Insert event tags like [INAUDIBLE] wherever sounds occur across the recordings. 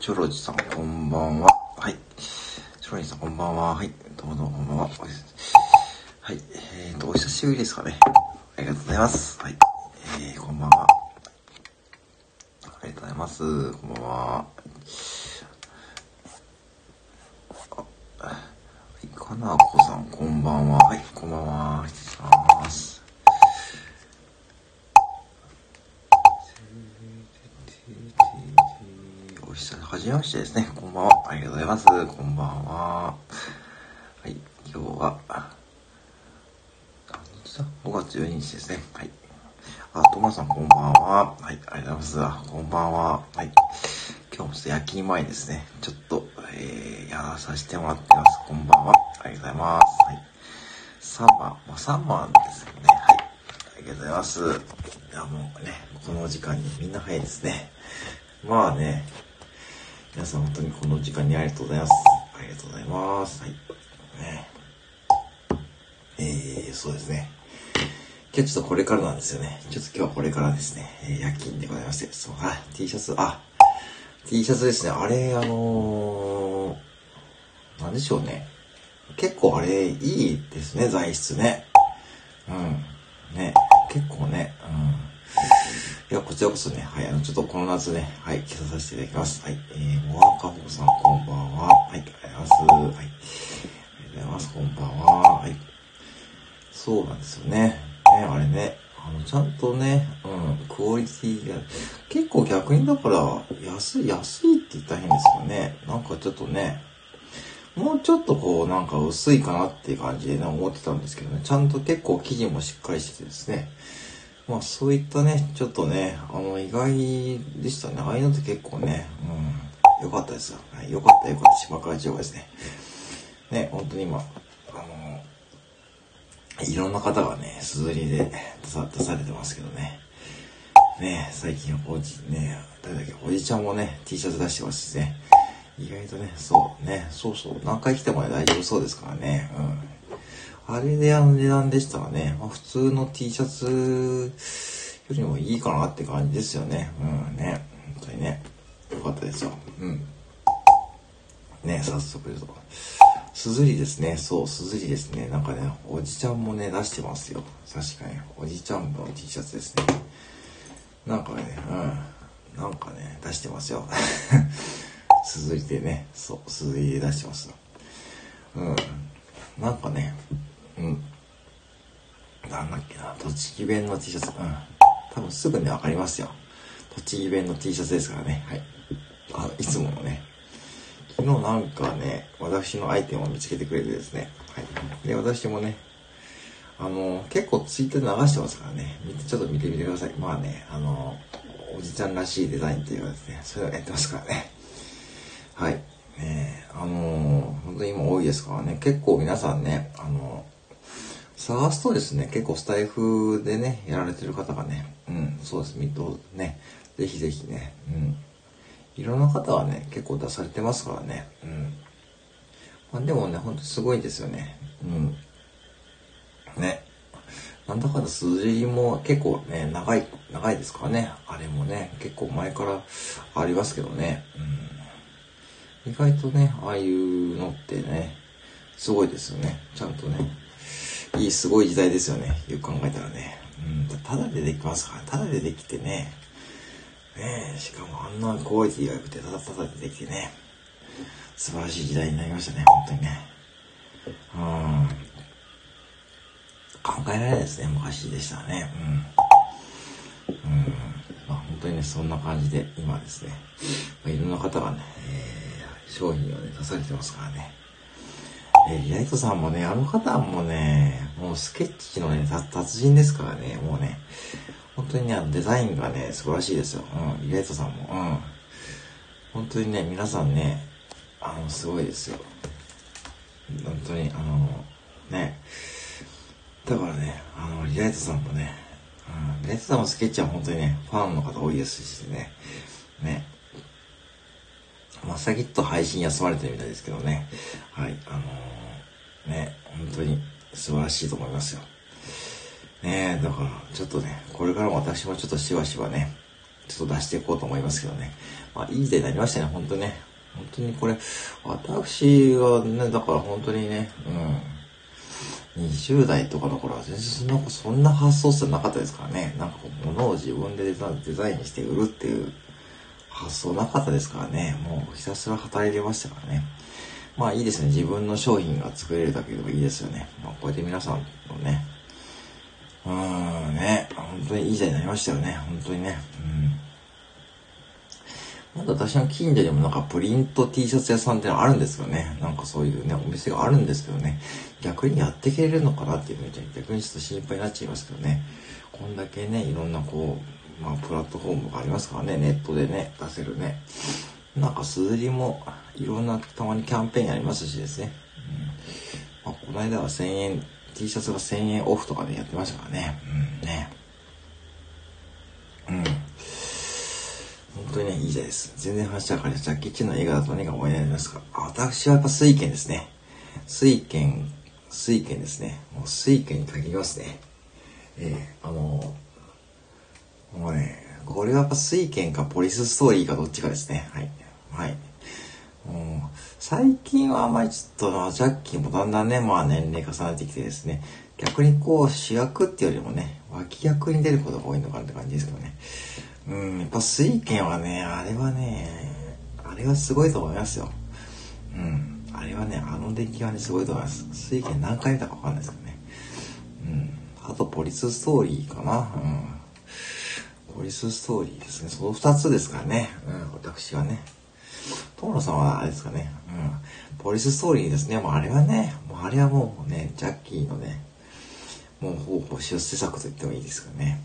チョロジさん、こんばんは。はい。チョロジさん、こんばんは。はい。どうもどうも、こんばんは。はい。えーと、お久しぶりですかね。ありがとうございます。はい。えー、こんばんは。ありがとうございます。こんばんは。はい。かなこさん、こんばんは。はい。こんばんは。失礼します。お久しはじめましてですね。こんばんは。ありがとうございます。こんばんは。はい。今日は、あ、5月12日ですね。はい。あ、トマさんこんばんは。はい。ありがとうございます。こんばんは。はい。今日もちょっと夜勤前ですね。ちょっと、えー、やらさせてもらってます。こんばんは。ありがとうございます。はい。3番、まあ、3番ですよね。はい。ありがとうございます。いや、もうね、この時間にみんな早いですね。まあね、皆さん本当にこの時間にありがとうございます。ありがとうございます。はい。ね。えー、そうですね。今日ちょっとこれからなんですよね。ちょっと今日はこれからですね、えー夜勤でございまして、そう、あ、T シャツ、あ、T シャツですね。あれ、あのー、なんでしょうね。結構あれ、いいですね、材質ね。うん。ね、結構ね、うん。いや、こちらこそね、はい、あの、ちょっとこの夏ね、はい、着させていただきます。はい、えー、モアカホさん、こんばんは。はい、ありがとうございます。はい、ありがとうございます。こんばんは。はい。そうなんですよね。ね、あれね、あの、ちゃんとね、うん、クオリティが、結構逆にだから、安い、安いって言ったら変ですけどね、なんかちょっとね、もうちょっとこう、なんか薄いかなっていう感じでね、思ってたんですけどね、ちゃんと結構生地もしっかりしててですね、まあそういったね、ちょっとね、あの、意外でしたね。ああいうのって結構ね、うん、よかったですよ。はい、よかったよかった、島倉千代ですね。ね、本当に今、あの、いろんな方がね、すずりで出さ出されてますけどね。ね、最近おじ、ね、誰だっけ、おじちゃんもね、T シャツ出してますしね。意外とね、そう、ね、そうそう、何回来てもね、大丈夫そうですからね。うん。あれであの値段でしたらね、まあ、普通の T シャツよりもいいかなって感じですよね。うんね。本当にね。よかったですよ。うん。ね、早速です。すずりですね。そう、すずりですね。なんかね、おじちゃんもね、出してますよ。確かに。おじちゃんの T シャツですね。なんかね、うん。なんかね、出してますよ。[LAUGHS] すずりでね、そう、すずりで出してます。うん。なんかね、うん。なんだっけな、栃木弁の T シャツ。うん。多分すぐね、わかりますよ。栃木弁の T シャツですからね。はい。あ、いつものね。昨日なんかね、私のアイテムを見つけてくれてですね。はい。で、私もね、あの、結構ツイッターで流してますからね。ちょっと見てみてください。まあね、あの、おじちゃんらしいデザインっていうかですね、それをやってますからね。はい。ねあの本当に今多いですからね、結構皆さんね、あの探すとですね、結構スタイフでね、やられてる方がね、うん、そうです、ミッドね、ぜひぜひね、うん。いろんな方はね、結構出されてますからね、うん。まあでもね、ほんとすごいですよね、うん。ね。なんだかんだ数字も結構ね、長い、長いですからね。あれもね、結構前からありますけどね。うん、意外とね、ああいうのってね、すごいですよね。ちゃんとね。いい、すごい時代ですよね。よく考えたらね。うん、ただでできますから、ただでできてね。ねえ、しかもあんなクオリティが良くて、ただただでできてね。素晴らしい時代になりましたね、本当にね。うん。考えられないですね、昔でしたね。うん。うん。まあ本当にね、そんな感じで、今ですね、まあ、いろんな方がね、えー、商品をね、出されてますからね。えー、リライトさんもね、あの方もね、もうスケッチのね、達人ですからね、もうね、本当にね、デザインがね、素晴らしいですよ。うん、リライトさんも。うん。本当にね、皆さんね、あの、すごいですよ。本当に、あの、ね、だからね、あの、リライトさんもね、うん、リライトさんもスケッチは本当にね、ファンの方多いですしね、ね、ま、さきっと配信休まれてるみたいですけどね、はい、あのー、ね、本当に素晴らしいと思いますよ。ねえだから、ちょっとね、これからも私もちょっとしばしばね、ちょっと出していこうと思いますけどね。まあ、いい時代になりましたね、本当ね。本当にこれ、私がね、だから本当にね、うん。20代とかの頃は全然そんな、そんな発想すらなかったですからね。なんかこう、物を自分でデザインして売るっていう発想なかったですからね。もうひたすら働いてましたからね。まあいいですね。自分の商品が作れるだけでもいいですよね。まあこうやって皆さんのね、うーんね、本当にいい時代になりましたよね。本当にね。うん。まだ私の近所にもなんかプリント T シャツ屋さんってのあるんですよね。なんかそういうね、お店があるんですけどね。逆にやっていけれるのかなっていうふうに逆にちょっと心配になっちゃいますけどね。こんだけね、いろんなこう、まあプラットフォームがありますからね。ネットでね、出せるね。なんかすずりもいろんなたまにキャンペーンありますしですね。うんまあ、この間は1000円、T シャツが1000円オフとかでやってましたからね。うんね。うん。本当にね、いいじゃないです。全然話は変わります。ジャッキーチンの映画だと何か思い出りますか私はやっぱ水拳ですね。水拳、水拳ですね。もう水拳に限りますね。えー、あのー、もうね、これはやっぱ水拳かポリスストーリーかどっちかですね。はい。はい。もう最近はあまりちょっとジャッキーもだんだんね、まあ年齢重ねてきてですね、逆にこう主役っていうよりもね、脇役に出ることが多いのかなって感じですけどね。うん、やっぱ水拳はね、あれはね、あれはすごいと思いますよ。うん、あれはね、あの出来はね、すごいと思います。水拳何回見たかわかんないですけどね。うん、あとポリスストーリーかな。うんポリスストーリーですね。その二つですからね。うん、私はね。友野さんはあれですかね。うん。ポリスストーリーですね。もうあれはね、もうあれはもうね、ジャッキーのね、もうほぼ出世作と言ってもいいですかね。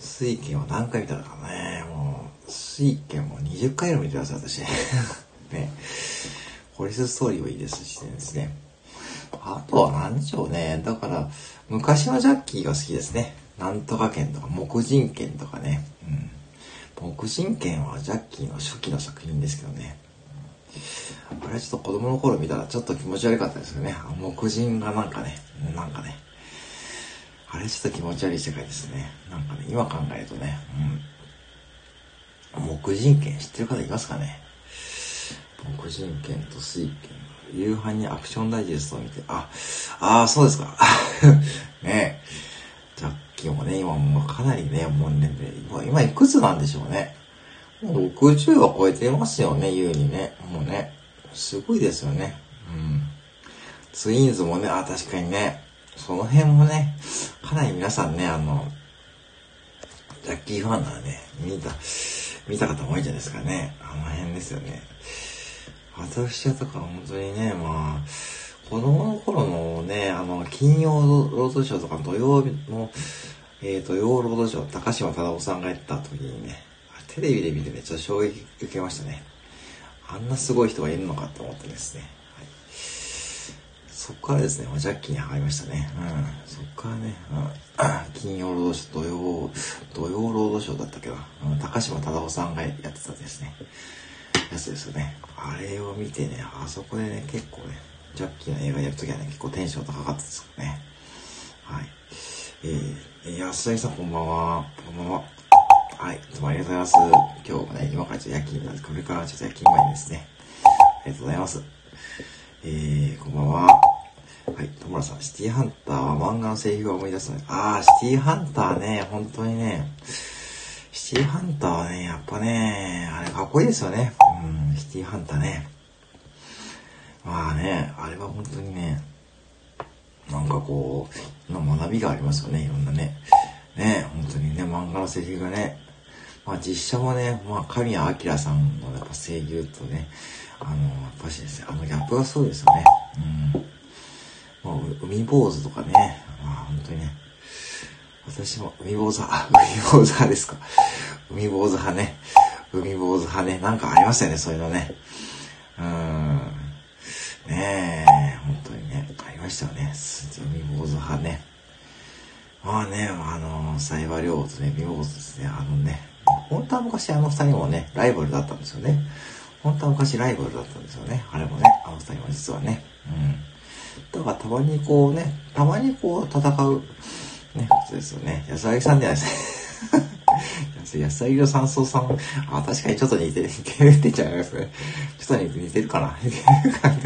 水拳は何回見たのかね。もう、水拳も20回も見てます、私。[LAUGHS] ね。ポリスストーリーもいいですしですね。あとは何でしょうね。だから、昔のジャッキーが好きですね。なんとか剣とか、木人剣とかね。うん。木人剣はジャッキーの初期の作品ですけどね。あれちょっと子供の頃見たらちょっと気持ち悪かったですよね。木人がなんかね、なんかね。あれちょっと気持ち悪い世界ですね。なんかね、今考えるとね、うん。木人剣知ってる方いますかね木人剣と水剣。夕飯にアクションダイジェストを見て、あ、ああ、そうですか。[LAUGHS] ねえ。ジャッキーもね、今もかなりね、もうね、今、今いくつなんでしょうね。もう60は超えてますよね、優にね。もうね。すごいですよね。うん。ツインズもね、あ、確かにね。その辺もね、かなり皆さんね、あの、ジャッキーファンならね、見た、見た方多いんじゃないですかね。あの辺ですよね。私はとか本当にね、まあ、子供の頃のね、あの、金曜ロードショーとか土曜日の、えー、土曜ロードショー、高島忠夫さんがやった時にね、テレビで見てね、ちょっと衝撃受けましたね。あんなすごい人がいるのかと思ってですね。はい、そっからですね、ジャッキーに入りましたね。うん。そっからね、うん、金曜ロードショー、土曜、土曜ロードショーだったけど、うん、高島忠夫さんがやってたですね。やつですよね。あれを見てね、あそこでね、結構ね、ジャッキーの映画やるときはね、結構テンション高かったですよね。はい。えー、安田さんこんばんは。こんばんは。はい。どうもありがとうございます。今日もね、今からちょっと夜勤なんで、これからちょっと夜勤前ですね。ありがとうございます。えー、こんばんは。はい。戸村さん、シティハンターは漫画のセリフを思い出すので、あー、シティハンターね、本当にね、シティハンターはね、やっぱね、あれかっこいいですよね。うん、シティハンターね。まあね、あれは本当にね、なんかこう、の学びがありますよね、いろんなね。ね、本当にね、漫画のセリフがね、まあ実写もね、まあ神谷明さんのやっぱ声優とね、あの、やっぱしですね、あのギャップがそうですよね。うん。まあ、海坊主とかね、まあ本当にね、私も海坊主派、海坊主派ですか。海坊主派ね。海坊主派ね。なんかありましたよね、そういうのね。うん。ねえ、本当にね、ありましたよね。海坊主派ね。まあね、あの、サイバリョウとね、海坊主ですね。あのね、本当は昔あの二人もね、ライバルだったんですよね。本当は昔ライバルだったんですよね。あれもね、あの二人も実はね。うん。だからたまにこうね、たまにこう戦う、ね、そうですよね。安らぎさんではですね。安ですよ。安田の山荘さん、あ、確かにちょっと似てる、似てるって言っちゃいますね。ちょっと似てるかな似てるかな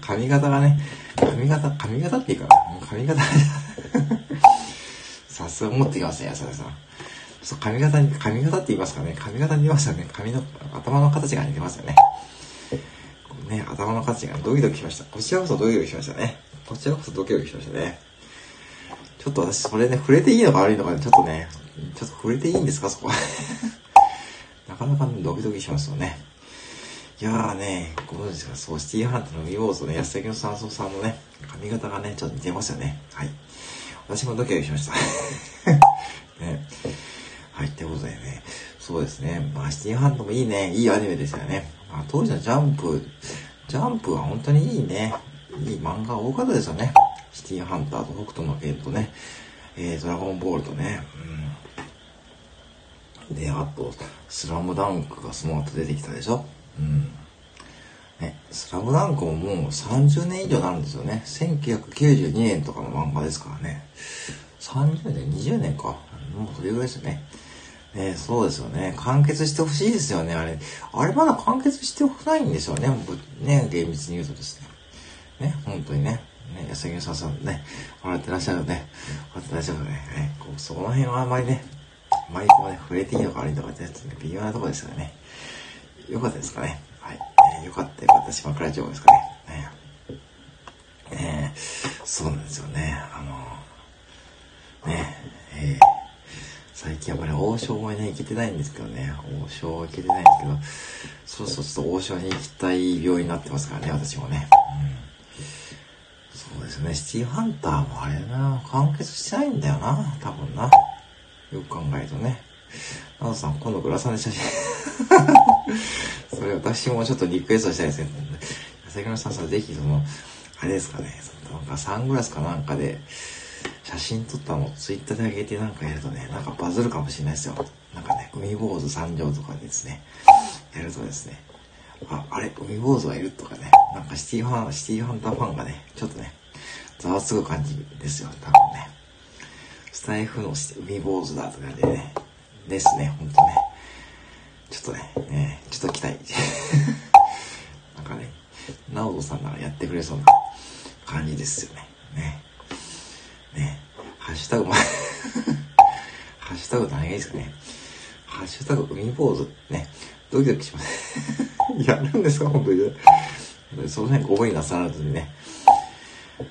髪型がね、髪型、髪型っていうかな髪型 [LAUGHS] さすが持ってきますね、安田さん。そう、髪型に、髪型って言いますかね。髪型に似ますよね。髪の、頭の形が似てますよね。ね、頭の形がドキドキしました。こちらこそドキドキしましたね。こちらこそドキドキしましたね。ちょっと私、それね、触れていいのか悪いのかね、ちょっとね、ちょっと触れていいんですか、そこ。[LAUGHS] なかなか、ドキドキしますよね。いやーね、ご存知ですか、そう、シティーハントのウィボーズの安崎の山荘さんのね、髪型がね、ちょっと似てますよね。はい。私もドキドキしました。[LAUGHS] ね。はい、ってことでね、そうですね、まあ、シティーハントもいいね、いいアニメですよね。まあ、当時のジャンプ、ジャンプは本当にいいね、いい漫画多かったですよね。シティーハンターと北斗の拳とね、えー、ドラゴンボールとね、うん。で、あと、スラムダンクがその後出てきたでしょ？うん。ね、スラムダンクももう30年以上になるんですよね。1992年とかの漫画ですからね。30年、20年か。もうそれぐらいですよね。ね、そうですよね。完結してほしいですよね、あれ。あれまだ完結してほないんですよね。ね、厳密に言うとですね。ね、本当にね。ね、安木さんね、笑ってらっしゃるね。笑ってらっしゃるね。ねこうその辺はあんまりね、あまりこうね、触れていいのか悪いのかってね、微妙なとこですよね。よかったですかね。はい。えー、よかったよかった。島倉町ですかね。ねえー、そうなんですよね。あのねえー、最近あまり王将もね、行けてないんですけどね。王将は行けてないんですけど、そうそうちょっと王将に行きたい病院になってますからね、私もね。ですね。シティハンターもあれな、完結してないんだよな、多分な。よく考えるとね。なおさん、今度グラサンで写真 [LAUGHS] それ私もちょっとリクエストしたいですね。朝倉さんさ、ぜひその、あれですかね、なんかサングラスかなんかで、写真撮ったのをツイッターで上げてなんかやるとね、なんかバズるかもしれないですよ。なんかね、海坊主参上とかでですね、やるとですね、あ、あれ、海坊主がいるとかね、なんかシティファン、シティハンターファンがね、ちょっとね、ざわつく感じですよ、多分ね。スタイフの海坊主だとかでね、ですね、ほんとね。ちょっとね、ねちょっと期待。[LAUGHS] なんかね、ナオトさんならやってくれそうな感じですよね。ね。ね。ハッシュタグ、ま [LAUGHS] ハッシュタグ何がいいですかね。ハッシュタグ海坊主ね、ドキドキします。[LAUGHS] やるんですか本当に。その辺ご無理なさらずにね。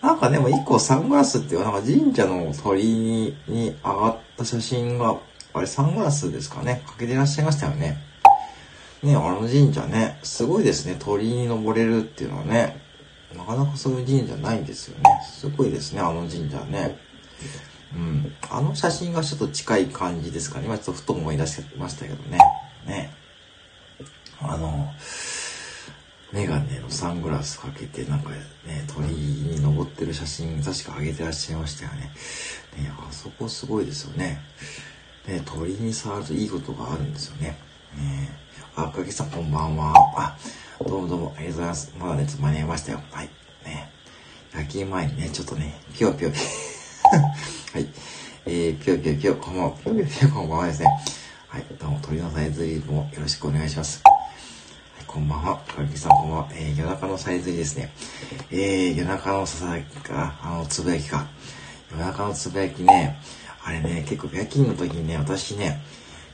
なんかでも一個サングラスっていうなんか神社の鳥居に上がった写真があれサングラスですかねかけてらっしゃいましたよね。ね、あの神社ね、すごいですね。鳥居に登れるっていうのはね、なかなかそういう神社ないんですよね。すごいですね、あの神社ね。うん。あの写真がちょっと近い感じですかね。今ちょっとふと思い出してましたけどね。ね。あの、メガネのサングラスかけて、なんかね、鳥居ってる写真、確か上げてらっしゃいましたよね。ね、あそこすごいですよね。ね、鳥に触るといいことがあるんですよね。ねあ、かけさんこんばんは。あ、どうもどうもありがとうございます。まだね、間に合いましたよ。はい。ね。夜勤前にね、ちょっとね、ぴよぴよぴよ。[LAUGHS] はい。えー、ぴよぴよぴよ、こんばんは。ぴよぴよぴよ、こんばんはですね。はい。どうも、鳥のサイズリーもよろしくお願いします。こんばんは。かけさんこんばんは。えー、夜中のサイズリーですね。えー、夜中のささやきか、あの、つぶやきか。夜中のつぶやきね、あれね、結構夜勤の時にね、私ね、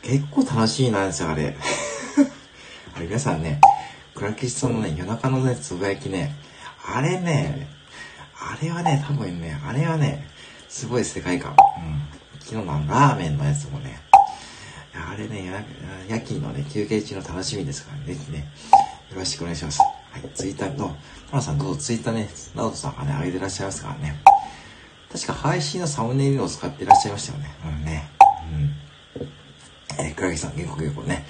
結構楽しいなんですよ、あれ。[LAUGHS] あれ、皆さんね、倉吉さんのね、夜中のね、つぶやきね、あれね、あれはね、多分ね、あれはね、すごい世界観。うん。昨日のラーメンのやつもね、あれね、夜勤のね、休憩中の楽しみですからね、ぜひね、よろしくお願いします。はい、ツイッターと、トラさんどう？ぞツイッターね、ナオトさんがね、上げてらっしゃいますからね。確か配信のサムネイルを使ってらっしゃいましたよね。うんね。うん。えー、倉木さん、原告原告ね。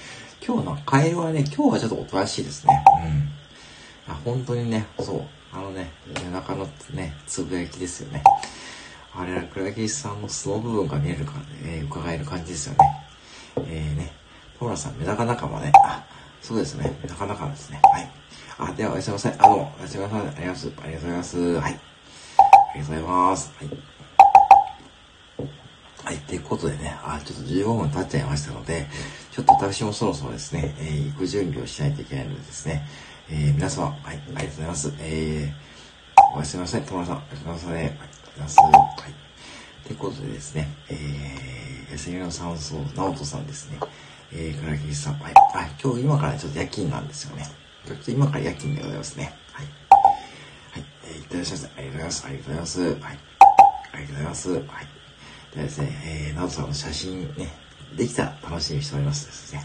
今日のカエルはね、今日はちょっとおとなしいですね。うん。あ、本当にね、そう。あのね、夜中のね、つぶやきですよね。あれは倉木さんの素の部分が見えるか、えー、伺える感じですよね。えー、ね。トーラさん、メダカ仲間ね。あ、そうですね。メダカ仲間ですね。はい。あ、では、おやすみなさい。あ、どうも、おやすみなさい。ありがとうございます。ありがとうございます。はい。ありがとうございます。はい。はい、ということでね、あ、ちょっと15分経っちゃいましたので、ちょっと私もそろそろですね、えー、行く準備をしないといけないのでですね、えー、皆様、はい、ありがとうございます。えー、おやすみなさい、友田さん、おやすみなさい、ね、ありがとうございます。はい。ということでですね、えー、休みの山荘、直人さんですね、えー、倉木さん、はい、あ、今日今からちょっと夜勤なんですよね。ちょっと今から夜勤でございますね。はい。はい、えー、いってらっしゃいませ。ありがとうございます。ありがとうございます。はい。ありがとうございます。はい。ではですね、えー、直人さんの写真ね、できたら楽しみにしておりますですね。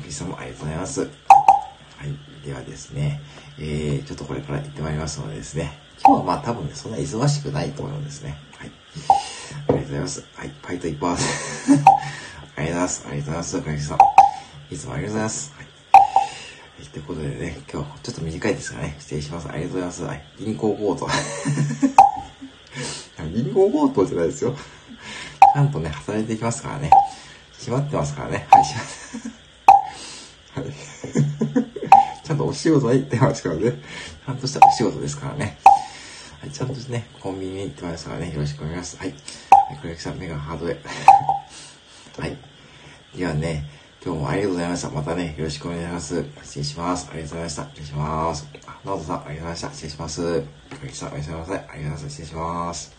クリさんもありがとうございます。はい。ではですね、えー、ちょっとこれから行ってまいりますのでですね、今日はまあ多分ね、そんな忙しくないと思うんですね。はい。ありがとうございます。はい。ファイト一発。ありがとうございます。ありがとうございます。クリさん。いつもありがとうございます。はい。はいということでね、今日ちょっと短いですがね、失礼します。ありがとうございます。はい。銀行強盗。[LAUGHS] 銀行強盗じゃないですよ。ちゃんとね、働いていきますからね。閉まってますからね。はい、閉まって。はい。ちゃんとお仕事は行ってますからね。ちゃんとしたお仕事ですからね。はい、ちゃんとね、コンビニに行ってますからね。よろしくお願いします。はい。はい、小焼さん、メガハードで。はい。ではね、今日もありがとうございました。またね、よろしくお願いします。失礼します。ありがとうございました。失礼します。あ、ナオトさん、ありがとうございました。失礼します。小焼さん、おやす。ありがとうございました。失礼します。